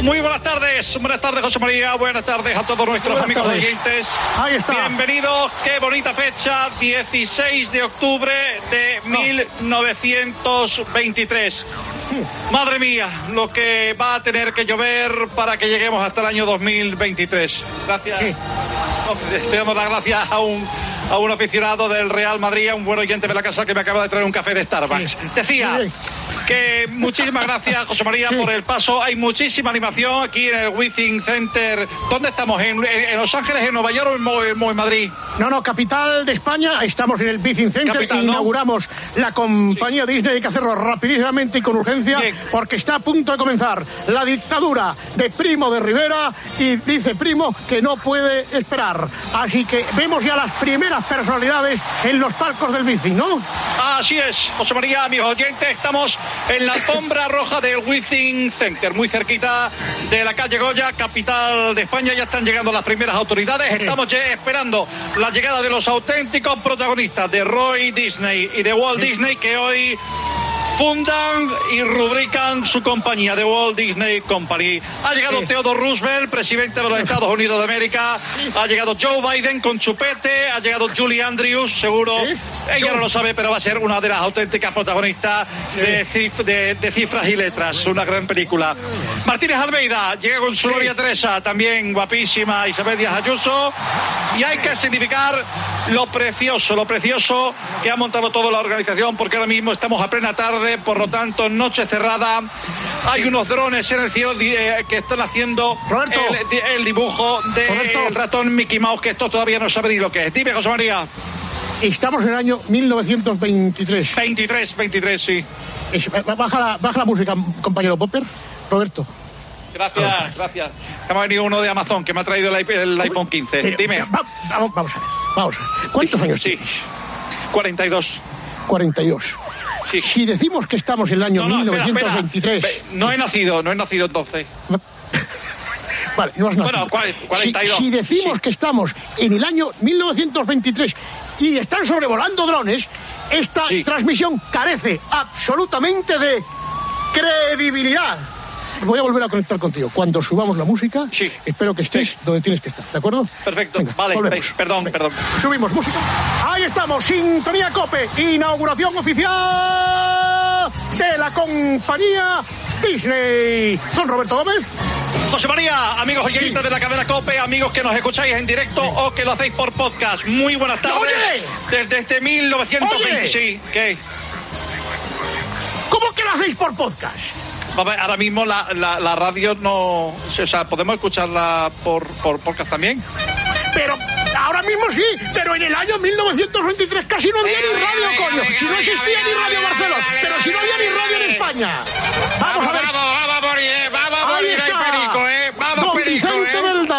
Muy buenas tardes, buenas tardes José María, buenas tardes a todos nuestros Buenas amigos tardes. oyentes. Ahí está. Bienvenidos, qué bonita fecha, 16 de octubre de 1923. Madre mía, lo que va a tener que llover para que lleguemos hasta el año 2023. Gracias. No, Estoy dando las gracias a un, a un aficionado del Real Madrid, a un buen oyente de la casa que me acaba de traer un café de Starbucks. Decía que muchísimas gracias, José María, por el paso. Hay muchísima animación aquí en el Withing Center. ¿Dónde estamos? ¿En, Los Ángeles, en Nueva York o en, Madrid? No, no, capital de España. Estamos en el Business Center. Capital, ¿no? Inauguramos la compañía Disney. Hay que hacerlo rapidísimamente y con urgencia porque está a punto de comenzar la dictadura de Primo de Rivera y dice Primo que no puede esperar. Así que vemos ya las primeras personalidades en los palcos del bici, ¿no? Así es, José María, amigos oyentes, estamos en la alfombra roja del Withing Center, muy cerquita de la calle Goya, capital de España. Ya están llegando las primeras autoridades. Estamos ya esperando la llegada de los auténticos protagonistas de Roy Disney y de Walt Disney que hoy fundan y rubrican su compañía de Walt Disney Company. Ha llegado Theodore Roosevelt, presidente de los Estados Unidos de América. Ha llegado Joe Biden con chupete. Ha llegado Julie Andrews, seguro. Ella no lo sabe, pero va a ser una de las auténticas protagonistas de, cif- de- de cifras y letras. Una gran película. Martínez Almeida llega con su novia Teresa, también guapísima Isabel Díaz Ayuso. Y hay que significar lo precioso, lo precioso que ha montado toda la organización, porque ahora mismo estamos a plena tarde, por lo tanto, noche cerrada. Hay unos drones en el cielo eh, que están haciendo el, di- el dibujo del ratón Mickey Mouse, que esto todavía no sabe ni lo que es. Dime, José María. Estamos en el año 1923. 23, 23, sí. Baja la, baja la música, compañero Popper. Roberto. Gracias, gracias. Que me ha venido uno de Amazon que me ha traído el, iP- el iPhone 15. Mira, Dime. va- vamos, vamos a ver. Vamos. ¿Cuántos años Sí. 42. 42. Si decimos que estamos en el año No, no, espera, 1923. espera. Ve- No he nacido, no he nacido entonces. Vale, no has nacido. Bueno, cua- 42. Si, si decimos que estamos en el año 1923 y están sobrevolando drones, esta transmisión carece absolutamente de credibilidad. Voy a volver a conectar contigo. Cuando subamos la música, espero que estés donde tienes que estar, ¿de acuerdo? Perfecto, Venga, vale, volvemos. perdón, perdón. Subimos música. Ahí estamos, Sintonía Cope, inauguración oficial de la compañía Disney. Don Roberto Gómez. José María, amigos oyentes de la cadena COPE, amigos que nos escucháis en directo o que lo hacéis por podcast, muy buenas tardes. Oye. Desde este 1920, Oye. sí, ¿qué? ¿Cómo que lo hacéis por podcast? Vamos ahora mismo la, la, la radio no... O sea, ¿podemos escucharla por, por podcast también? Pero ahora mismo sí, pero en el año 1923 casi no había ni radio, coño. Si no existía ni Radio Barcelona, pero si no había ni radio en España. Vamos a ver. Vamos, vamos vamos ¿eh? Vamos, perico,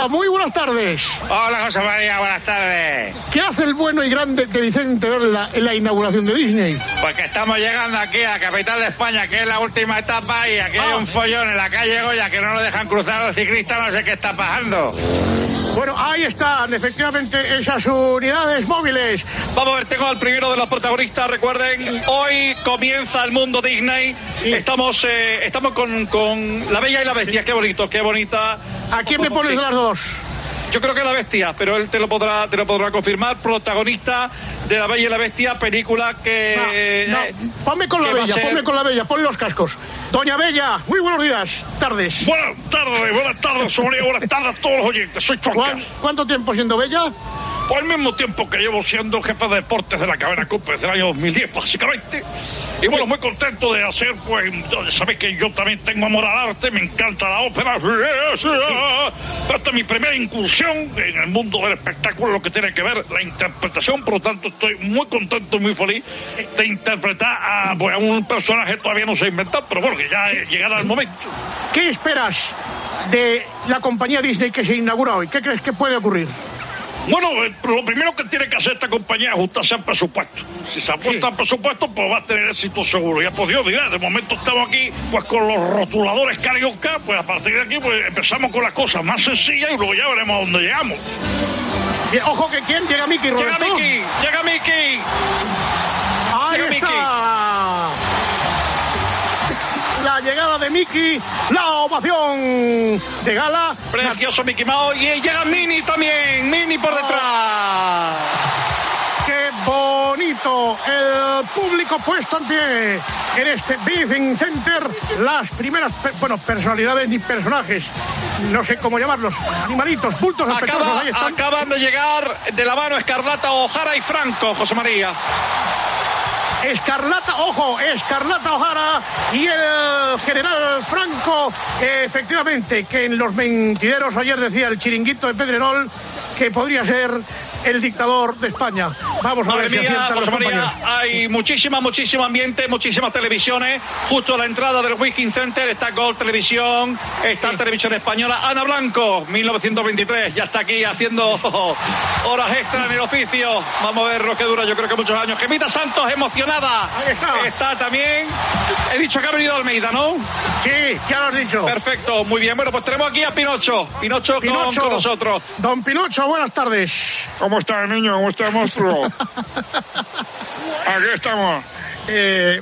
Muy buenas tardes. Hola, José María, buenas tardes. ¿Qué hace el bueno y grande de Vicente Belda en la inauguración de Disney? Pues que estamos llegando aquí a la capital de España, que es la última etapa, y aquí hay Ah. un follón en la calle Goya que no lo dejan cruzar los ciclistas, no sé qué está pasando. Bueno, ahí están, efectivamente, esas unidades móviles. Vamos a ver, tengo al primero de los protagonistas. Recuerden, hoy comienza el mundo Disney. Estamos, eh, estamos con, con La Bella y la Bestia. Qué bonito, qué bonita. ¿A quién me pones de las dos? Yo creo que la bestia, pero él te lo podrá, te lo podrá confirmar. Protagonista de La Bella y la Bestia, película que. No, eh, ponme con la bella, ser- ponme con la bella, ponle los cascos. Doña Bella, muy buenos días, tardes. Buenas tardes, buenas tardes, Sonia, buenas tardes a todos los oyentes. Soy ¿Cuán- ¿Cuánto tiempo siendo bella? El mismo tiempo que llevo siendo jefe de deportes de la cadena Cope desde el año 2010, básicamente. Y bueno, muy contento de hacer, pues, sabéis que yo también tengo amor al arte, me encanta la ópera. Esta es mi primera incursión en el mundo del espectáculo, lo que tiene que ver la interpretación, por lo tanto estoy muy contento muy feliz de interpretar a, pues, a un personaje todavía no se ha inventado, pero bueno, que ya llegará el momento. ¿Qué esperas de la compañía Disney que se inaugura hoy? ¿Qué crees que puede ocurrir? Bueno, eh, lo primero que tiene que hacer esta compañía es ajustarse al presupuesto. Si se ajusta al presupuesto, pues va a tener éxito seguro. Ya pues Dios dirá, de momento estamos aquí pues con los rotuladores carioca, pues a partir de aquí pues empezamos con las cosas más sencillas y luego ya veremos a dónde llegamos. Ojo que quién llega Mickey Llega Roberto. Mickey, llega Mickey. Ahí Llega está. La llegada de Mickey, la ovación de gala. Precioso Mickey Mouse y llega Minnie también, Minnie por detrás. ¡Qué bonito! El público puesto en pie en este Briefing Center. Las primeras, bueno, personalidades ni personajes, no sé cómo llamarlos, animalitos, bultos Acaba- ahí están. acaban de llegar de la mano Escarlata O'Hara y Franco, José María. Escarlata, ojo, Escarlata O'Hara y el general Franco, efectivamente, que en los mentideros ayer decía el chiringuito de Pedrerol que podría ser el dictador de España. Vamos a Madre ver si mía, José María, hay muchísima, muchísimo ambiente, muchísimas televisiones. Justo a la entrada del Wiking Center está Gol Televisión, está Televisión Española. Ana Blanco, 1923, ya está aquí haciendo [laughs] horas extra en el oficio. Vamos a ver lo que dura, yo creo que muchos años. Gemita Santos, emocionada. Ahí está. Está también. He dicho que ha venido Almeida, ¿no? Sí, ya lo has dicho. Perfecto, muy bien. Bueno, pues tenemos aquí a Pinocho. Pinocho, con- Pinocho. con nosotros. Don Pinocho, buenas tardes. ¿Cómo está el niño? ¿Cómo está el monstruo? [laughs] Aquí estamos. Eh,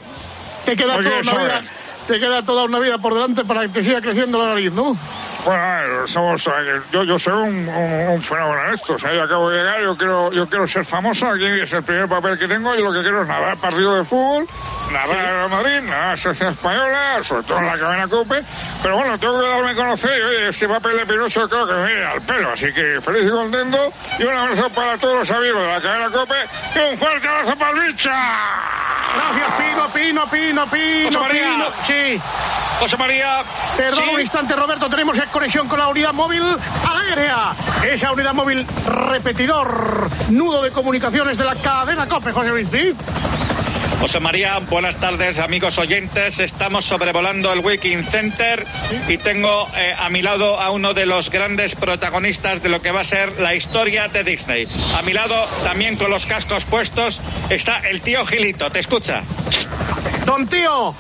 te queda Oye, vida, te queda toda una vida por delante para que te siga creciendo la nariz, ¿no? Bueno, a somos, eh, yo, soy un, un- un fenómeno en esto. O sea, yo acabo de llegar, yo quiero, yo quiero ser famoso. Aquí es el primer papel que tengo y lo que quiero es nadar partido de fútbol, nadar a Madrid, nadar selección española, sobre todo en la cadena COPE. Pero bueno, tengo que darme a conocer y oye, este papel de Pinocho creo que me viene al pelo. Así que feliz y contento. Y un abrazo para todos los amigos de la cadena COPE y un fuerte abrazo para el bicha. Gracias, Pino, Pino, Pino, Pino, José María. Pino. Sí. José María. Perdón sí. un instante, Roberto. Tenemos conexión con la unidad móvil aérea. Esa unidad móvil repetidor, nudo de comunicaciones de la cadena COPE, José Luis. ¿sí? José María, buenas tardes, amigos oyentes. Estamos sobrevolando el Wiking Center y tengo eh, a mi lado a uno de los grandes protagonistas de lo que va a ser la historia de Disney. A mi lado, también con los cascos puestos, está el tío Gilito. ¿Te escucha? Don Tío,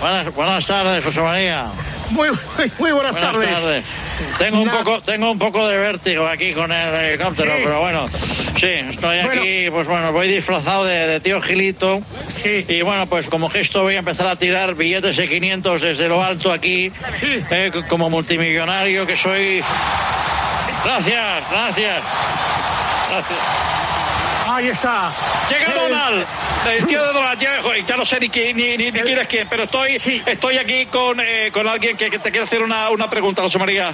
Buenas, buenas tardes, José María. Muy, [laughs] muy buenas, Buenas tardes. tardes. Tengo un poco, tengo un poco de vértigo aquí con el helicóptero, Sí. pero bueno, sí, estoy Bueno. aquí, pues bueno, voy disfrazado de, de tío Gilito. Y bueno, pues como gesto voy a empezar a tirar billetes de 500 desde lo alto aquí, eh, como multimillonario que soy. Gracias, gracias. Gracias. Ahí está. Llega Donald, el tío de Donald, ya, no sé ni, quién- ni, ni, ni quién es quién, pero estoy, estoy aquí con, eh, con alguien que, que te quiere hacer una, una pregunta, José María.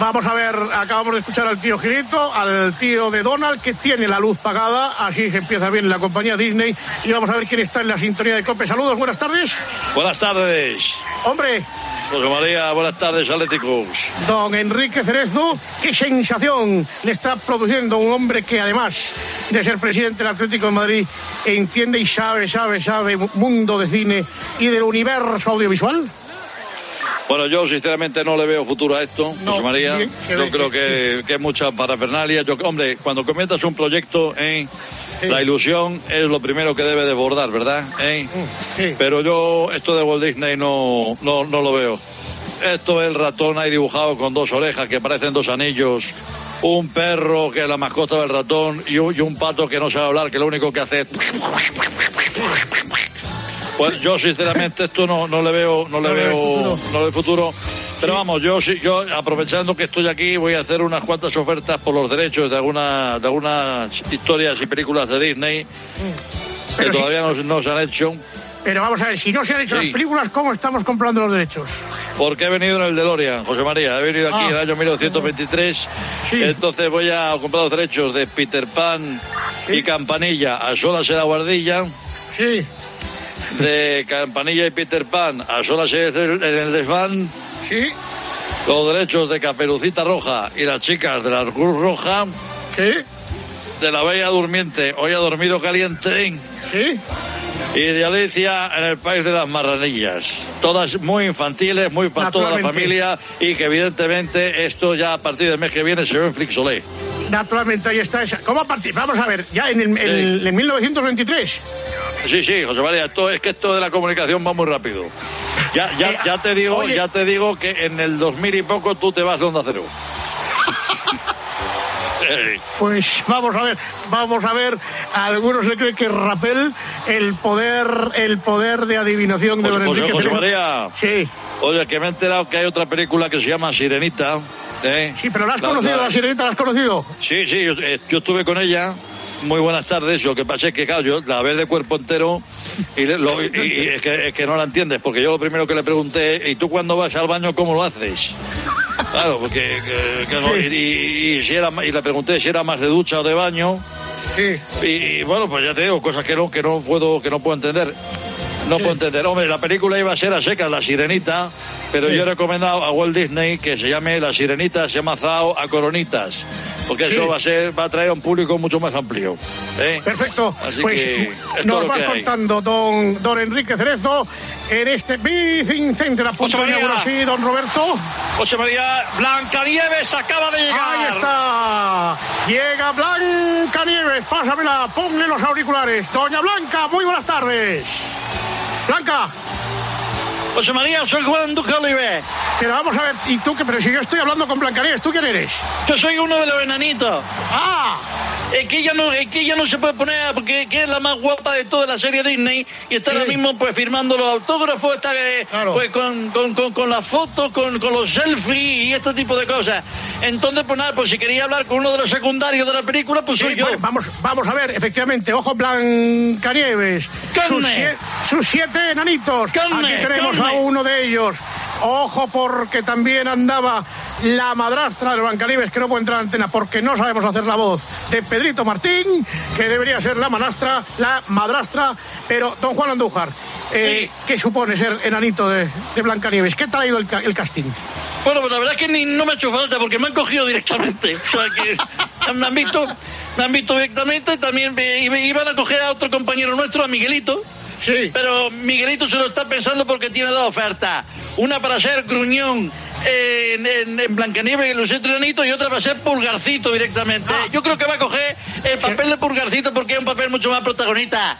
Vamos a ver, acabamos de escuchar al tío Gilito, al tío de Donald, que tiene la luz pagada, así se empieza bien la compañía Disney, y vamos a ver quién está en la sintonía de COPE. Saludos, buenas tardes. Buenas tardes. Hombre, José María, buenas tardes, Atléticos. don Enrique Cerezo, qué sensación le está produciendo un hombre que además de ser presidente del Atlético de Madrid, entiende y sabe, sabe, sabe mundo de cine y del universo audiovisual. Bueno, yo sinceramente no le veo futuro a esto, No, José María. bien, yo creo que, que es mucha parafernalia. Yo, hombre, cuando comienzas un proyecto, ¿eh? la ilusión es lo primero que debe desbordar, ¿verdad? ¿Eh? Pero yo esto de Walt Disney no, no, no lo veo. Esto es el ratón ahí dibujado con dos orejas que parecen dos anillos. Un perro que es la mascota del ratón y un, y un pato que no sabe hablar, que lo único que hace es... Pues yo sinceramente esto no, no le veo, no le No veo, no le veo futuro. Pero vamos, yo sí, yo aprovechando que estoy aquí voy a hacer unas cuantas ofertas por los derechos de alguna, de algunas historias y películas de Disney que Pero sí. todavía no, no se han hecho. Pero vamos a ver, si no se han hecho Sí. las películas, ¿cómo estamos comprando los derechos? Porque he venido en el DeLorean, José María. He venido aquí Ah. en el año 1923. Entonces voy a comprar los derechos de Peter Pan y Campanilla a solas en la guardilla. Sí. De Campanilla y Peter Pan a solas en el, en el desván. Sí. Los derechos de Caperucita Roja y las chicas de la Cruz Roja. Sí. De la Bella Durmiente, hoy ha dormido caliente. Sí. Y de Alicia en el País de las Marranillas. Todas muy infantiles, muy para toda la familia y que evidentemente esto ya a partir del mes que viene se ve en Flixolé. Naturalmente, ahí está esa. ¿Cómo partir? Vamos a ver, ya en, el, en, en 1923. Sí, sí, José María, esto, es que esto de la comunicación va muy rápido. Ya, ya, ya te digo, oye. ya te digo que en el 2000 y poco tú te vas de Onda Cero. [laughs] [laughs] Pues vamos a ver, vamos a ver. A algunos le creen que Rapel, el poder, el poder de adivinación de José, don José- Enrique José. María. Sí. Oye, que me he enterado que hay otra película que se llama Sirenita. ¿eh? Sí, pero ¿la has conocido, la sirenita, la has conocido? Sí, sí, yo, eh, yo estuve con ella. Muy buenas tardes. Lo que pasa es que, claro, yo la veo de cuerpo entero y, lo- y- y es, que, es que no la entiendes, porque yo lo primero que le pregunté, ¿y tú cuando vas al baño cómo lo haces? Claro, porque que- que no- y, y- y si era, y le pregunté si era más de ducha o de baño. Sí. Y, bueno, pues ya te digo, cosas que no, que no puedo, que no puedo entender. No puedo entender. Hombre, la película iba a ser a secas, La Sirenita, pero Sí. yo he recomendado a Walt Disney que se llame La Sirenita, se llama Zao a Coronitas. porque Sí. eso va a ser va a traer a un público mucho más amplio. ¿eh? Perfecto. Así pues que nos va contando don, don Enrique Cerezo en este Bicing Center a punto de María. inaugurar. Sí, don Roberto. José María Blancanieves acaba de llegar. Ahí está. Llega Blanca Nieves. Pásamela. Ponle los auriculares. Doña Blanca, muy buenas tardes. Blanca. José María, soy Juan Duque Oliver. Pero vamos a ver, ¿y tú qué? Pero si yo estoy hablando con Blancanieves, ¿tú quién eres? Yo soy uno de los enanitos. ¡Ah! Es que ella no, es que ella no se puede poner porque que es la más guapa de toda la serie Disney y está ahora mismo pues firmando los autógrafos, está eh, pues con, con, con, con las fotos, con, con los selfies y este tipo de cosas. Entonces, pues nada, pues si quería hablar con uno de los secundarios de la película, pues soy Sí, yo. bueno, vamos, vamos a ver, efectivamente, ojo Blancanieves. Sus, sie- sus siete enanitos. Carne, Aquí tenemos carne. A uno de ellos. Ojo porque también andaba la madrastra de Blancanieves, que no puede entrar en antena porque no sabemos hacer la voz de Pedrito Martín, que debería ser la madrastra, la madrastra, pero don Juan Andújar, eh, ¿qué supone ser enanito de, de Blancanieves? ¿Qué tal ha ido el, ca- el casting? Bueno, pues la verdad es que ni, no me ha hecho falta porque me han cogido directamente. O sea que [laughs] me han visto, me han visto directamente. También me- iba- iban a coger a otro compañero nuestro, a Miguelito. Sí. Pero Miguelito se lo está pensando porque tiene dos ofertas. Una para ser gruñón en, en, en Blancanieves y el Lucero Enanito y otra para ser pulgarcito directamente. Ah. Yo creo que va a coger el papel de pulgarcito porque es un papel mucho más protagonista.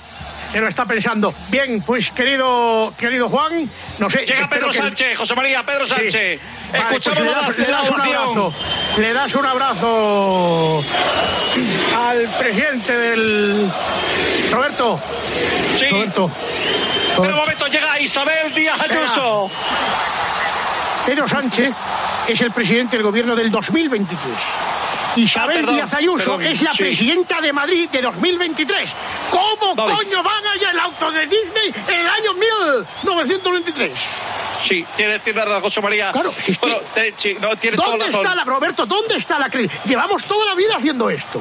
Se lo está pensando. Bien, pues querido, querido Juan, no sé. Llega Pedro que- Sánchez, José María, Pedro Sí. Sánchez. Vale, Escuchamos pues le, das, le la das un abrazo. Le das un abrazo al presidente del. Roberto. Sí. Roberto. Un momento, llega Isabel Díaz Ayuso. Pedro Sánchez es el presidente del gobierno del 2023. Isabel Ah, perdón, Díaz Ayuso perdón, es la sí. presidenta de Madrid de 2023. ¿Cómo coño van allá el auto de Disney en el año 1923? Sí, tiene, tiene razón, José María. Claro, es que- Bueno, te- sí, no, toda ¿Dónde está la, Roberto, dónde está la cre- Llevamos toda la vida haciendo esto.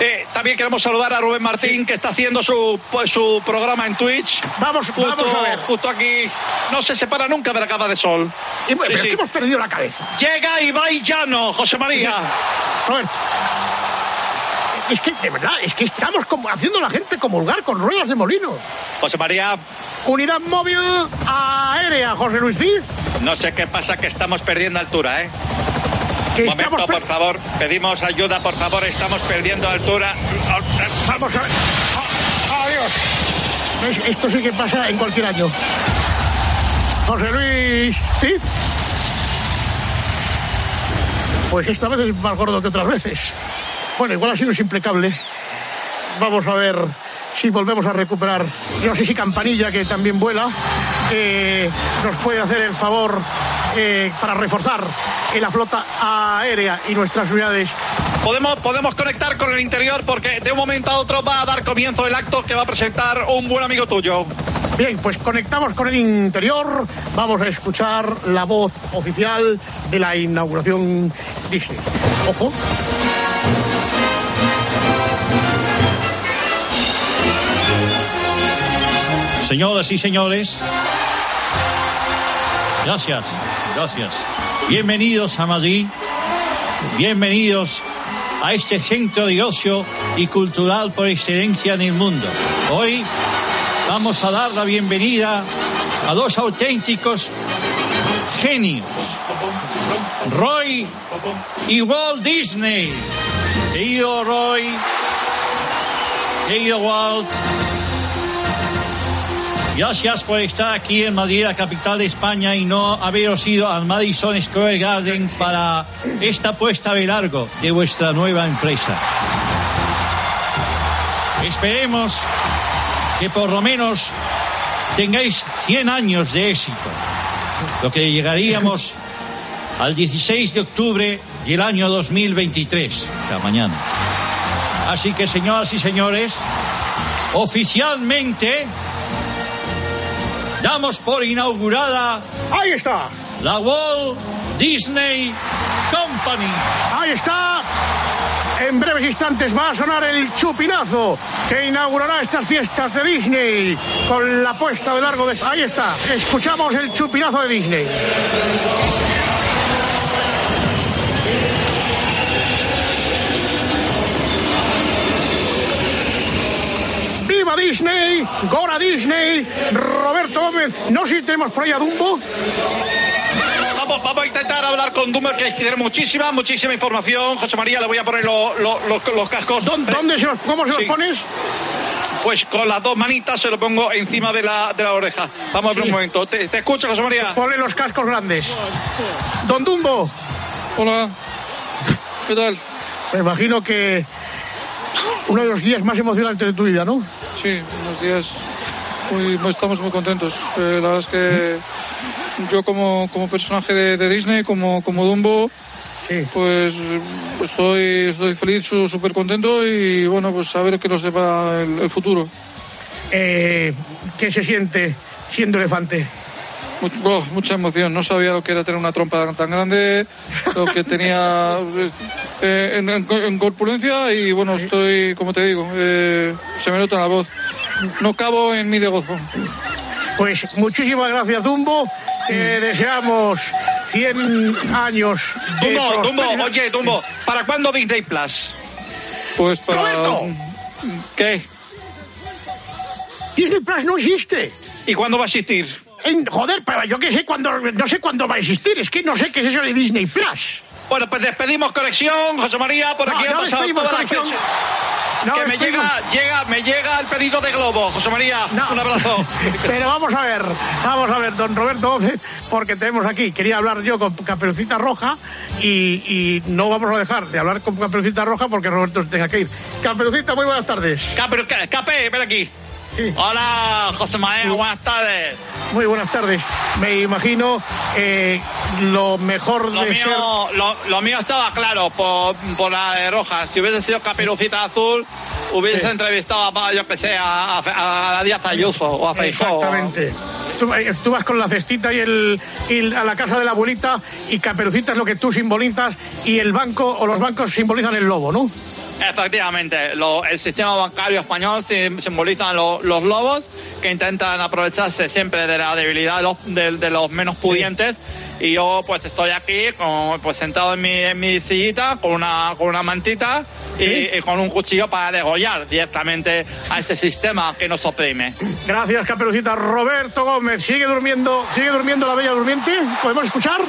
Eh, también queremos saludar a Rubén Martín, que está haciendo su, pues, su programa en Twitch. Vamos, justo, vamos a ver. Justo aquí. No se separa nunca de la capa de sol. Y bueno, Sí, sí. hemos perdido la cabeza. Llega Ibai Llano, José María. Roberto. Es que, de verdad, es que estamos como haciendo a la gente comulgar con ruedas de molino. José María, Unidad móvil aérea, José Luis Cid. no sé qué pasa, que estamos perdiendo altura, ¿eh? Un momento, estamos por favor. Pedimos ayuda, por favor. Estamos perdiendo altura. Vamos a ver. Ah, Adiós. Esto sí que pasa en cualquier año. José Luis Cid. Pues esta vez es más gordo que otras veces. Bueno, igual ha sido es impecable. Vamos a ver si volvemos a recuperar. No sé si Campanilla, que también vuela, eh, nos puede hacer el favor eh, para reforzar en la flota aérea y nuestras unidades Podemos, podemos conectar con el interior porque de un momento a otro va a dar comienzo el acto que va a presentar un buen amigo tuyo. Bien, pues conectamos con el interior. Vamos a escuchar la voz oficial de la inauguración Disney. Ojo. Señoras y señores, gracias, gracias. Bienvenidos a Madrid, bienvenidos a este centro de ocio y cultural por excelencia en el mundo. Hoy vamos a dar la bienvenida a dos auténticos genios, Roy y Walt Disney. Querido Roy, querido Walt, Gracias por estar aquí en Madrid, la capital de España, y no haberos ido al Madison Square Garden para esta puesta de largo de vuestra nueva empresa. Esperemos que por lo menos tengáis 100 años de éxito, lo que llegaríamos [laughs] al 16 de octubre del año 2023, o sea, mañana. Así que, señoras y señores, oficialmente damos por inaugurada Ahí está. la Walt Disney Company. Ahí está. En breves instantes va a sonar el chupinazo que inaugurará estas fiestas de Disney con la puesta de largo de... Ahí está. Escuchamos el chupinazo de Disney. ¡Viva Disney! ¡Gora Disney! Roberto Gómez, no sé si tenemos por ahí a Dumbo. Vamos, vamos a intentar hablar con Dumbo, que tiene muchísima, muchísima información. José María, le voy a poner lo- lo- lo- los cascos. ¿Dónde, dónde se los, ¿Cómo se los Sí. pones? Pues con las dos manitas se lo pongo encima de la, de la oreja. Vamos a ver Sí. un momento. ¿Te, te escucho, José María? Ponle los cascos grandes. Don Dumbo. Hola. ¿Qué tal? Me imagino que uno de los días más emocionantes de tu vida, ¿no? Sí, unos días muy, muy- estamos muy contentos. Eh, la verdad es que yo como, como personaje de, de Disney, como, como Dumbo, pues estoy, estoy feliz, súper contento y bueno, pues a ver qué nos depara el, el futuro. Eh, ¿Qué se siente siendo elefante? Oh, mucha emoción, no sabía lo que era tener una trompa tan grande, lo que tenía [laughs] eh, en, en- en corpulencia y bueno, estoy, como te digo, eh, se me nota en la voz. No cabo en mi de gozo. Pues muchísimas gracias, Dumbo. Te deseamos 100 años de Dumbo, Dumbo, oye, Dumbo, ¿para cuándo Disney Plus? Pues para... ¡Roberto! ¿Qué? Disney Plus no existe. ¿Y cuándo va a existir? En- joder, pero yo que sé cuándo, no sé cuándo va a existir. Es que no sé qué es eso de Disney Plus. Bueno, pues despedimos conexión, José María, por No, aquí no ha pasado conexión. fechas. No que me despedimos. llega, llega, me llega el pedido de Globo, José María. Un abrazo. [laughs] Pero vamos a ver, vamos a ver, don Roberto porque tenemos aquí, quería hablar yo con Caperucita Roja y, y no vamos a dejar de hablar con Caperucita Roja porque Roberto se tenga que ir. Caperucita, muy buenas tardes. Cape, Cape, ven aquí. Hola, José María, buenas tardes. Muy buenas tardes. Me imagino eh, lo mejor Lo de ser... mío, lo, lo mío estaba claro por, por la de roja. Si hubiese sido Caperucita Azul, hubiese Sí. entrevistado a, yo que sé, a, a, a Díaz Ayuso o a Feijóo. Exactamente. Tú, eh, tú vas con la cestita y, el, y a la casa de la abuelita y Caperucita es lo que tú simbolizas y el banco o los bancos simbolizan el lobo, ¿no? Efectivamente, lo- el sistema bancario español sim- simboliza lo- los lobos que intentan aprovecharse siempre de la debilidad de los, de- de los menos pudientes. Y yo pues estoy aquí como, pues sentado en mi, en mi sillita con una, con una mantita y, y con un cuchillo para degollar directamente a ese sistema que nos oprime. Gracias, Caperucita. Roberto Gómez, ¿sigue durmiendo, sigue durmiendo la bella durmiente? ¿Podemos escuchar?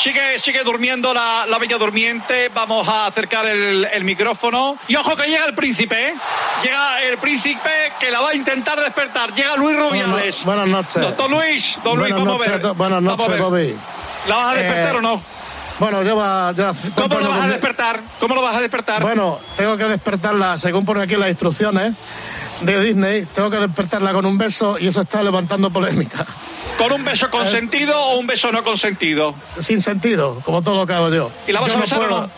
Sigue, sigue durmiendo la, la bella durmiente. Vamos a acercar el, el micrófono. Y ojo que llega el príncipe, ¿eh? Llega el príncipe que la va a intentar despertar. Llega Luis Rubiales. Buenas noches. Doctor Luis, don Luis, Buenas vamos a ver. buenas noches, ver. Bobby. ¿La vas a despertar Eh, o no? Bueno, lleva... Ya, ¿Cómo lo vas a despertar? ¿Cómo lo vas a despertar? Bueno, tengo que despertarla, según pone aquí las instrucciones de Disney, tengo que despertarla con un beso y eso está levantando polémica. ¿Con un beso consentido o un beso no consentido? Sin sentido, como todo lo que hago yo. ¿Y la vas Yo a besar o puedo- no?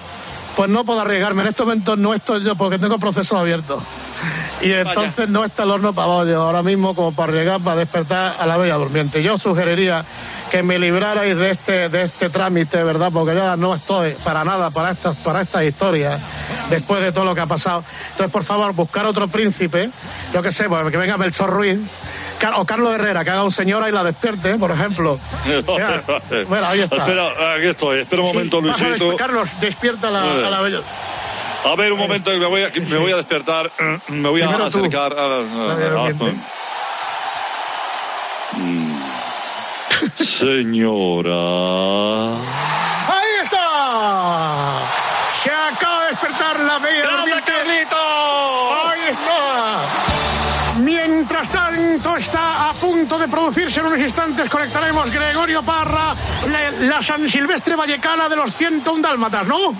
Pues no puedo arriesgarme. En estos momentos no estoy yo porque tengo proceso abierto. Y entonces no está el horno para bollo ahora mismo como para arriesgar, para despertar a la bella durmiente. Yo sugeriría que me librarais de este, de este trámite, ¿verdad? Porque yo no estoy para nada para estas, para estas historias, después de todo lo que ha pasado. Entonces, por favor, buscar otro príncipe, yo qué sé, pues, que venga Melchor Ruiz, o Carlos Herrera, que haga un señora y la despierte, por ejemplo. [laughs] Mira, mira, ahí está. Espera, aquí estoy. Espera un momento, Sí, Luisito. Carlos, despierta a la, a la bella. A ver, un momento, que me voy a, me voy a despertar. Me voy a tú. acercar a la. Mm. Señora. Conectaremos Gregorio Parra, la, San Silvestre Vallecana de los 101 Dálmatas, ¿no?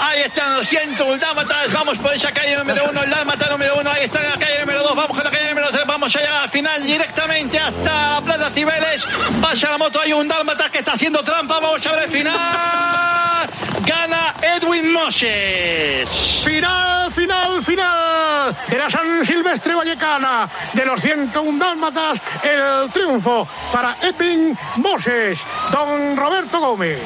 Ahí están los 100 dálmatas. Vamos por esa calle número uno, el dálmata número uno. Ahí está la calle número dos. Vamos con la calle número tres. Vamos allá al final directamente hasta la Plaza Cibeles. Pasa la moto. Hay un dálmata que está haciendo trampa. Vamos a ver el final. Gana Edwin Moses. Final, final, final de la San Silvestre Vallecana de los 101 Dálmatas. El triunfo para Edwin Moses, don Roberto Gómez.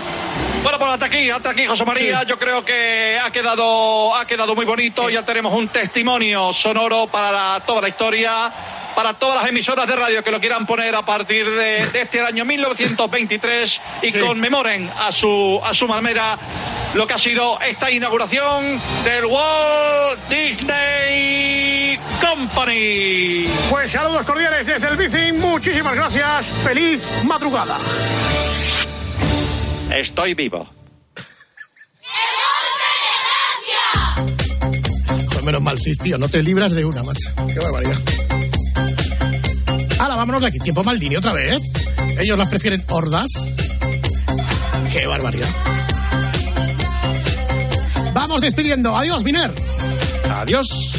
Bueno, pues hasta aquí, hasta aquí, José María. Yo creo que ha quedado, ha quedado muy bonito. Ya tenemos un testimonio sonoro para la- toda la historia. para todas las emisoras de radio que lo quieran poner a partir de, de este año 1923 y conmemoren a su, a su manera lo que ha sido esta inauguración del Walt Disney Company. Pues saludos cordiales desde el Bicing, muchísimas gracias, feliz madrugada. Estoy vivo. Pues menos mal, Cid, tío, no te libras de una, macho. Qué barbaridad. Ahora, vámonos de aquí. Tiempo Maldini otra vez. Ellos las prefieren hordas. Qué barbaridad. Vamos despidiendo. Adiós, Miner. Adiós.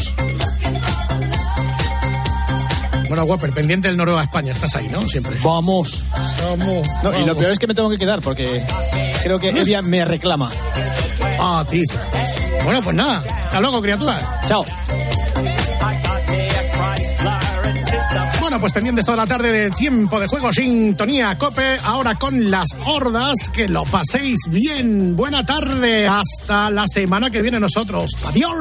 Bueno, Whopper, pendiente del Noruega España. Estás ahí, ¿no? Siempre. Vamos. Vamos. No, y lo peor es que me tengo que quedar porque creo que Evia me reclama. Ah, tío. Bueno, pues nada. Hasta luego, criaturas. Chao. Bueno, pues pendientes toda la tarde de tiempo de juego, sintonía cope, ahora con las hordas, que lo paséis bien. Buena tarde, hasta la semana que viene nosotros. Adiós.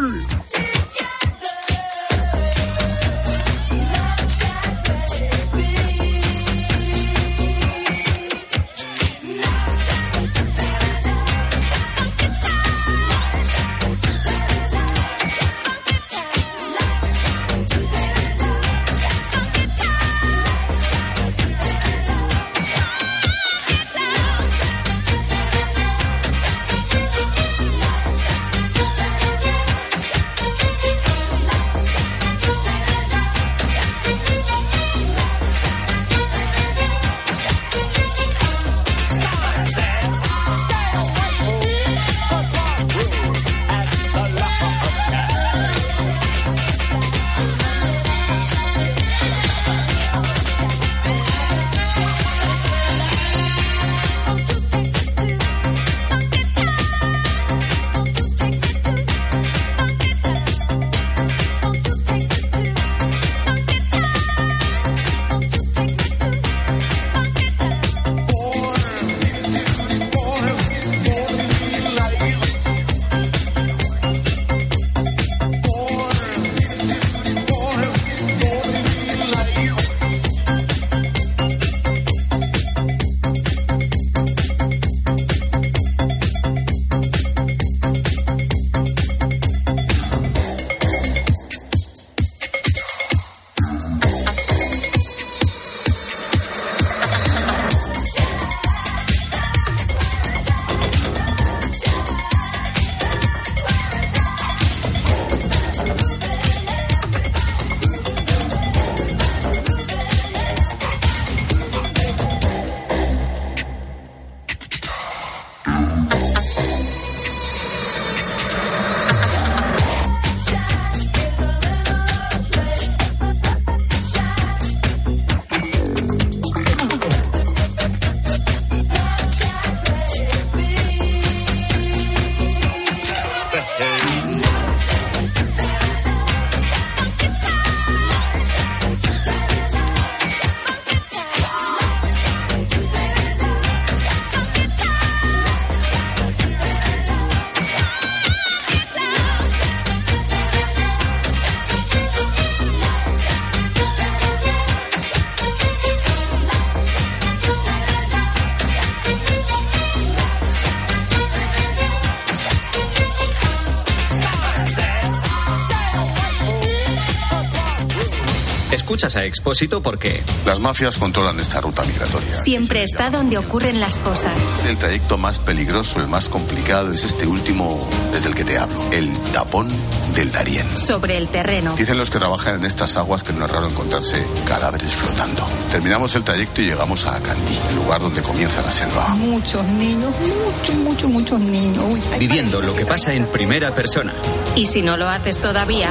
Expósito porque... Las mafias controlan esta ruta migratoria. Siempre está donde ocurren las cosas. El trayecto más peligroso, el más complicado, es este último desde el que te hablo, el tapón del Darién. Sobre el terreno. Dicen los que trabajan en estas aguas que no es raro encontrarse cadáveres flotando. Terminamos el trayecto y llegamos a Acandí, el lugar donde comienza la selva. Muchos niños, muchos, muchos, muchos niños. Uy, Viviendo lo que pasa en primera persona. Y si no lo haces todavía,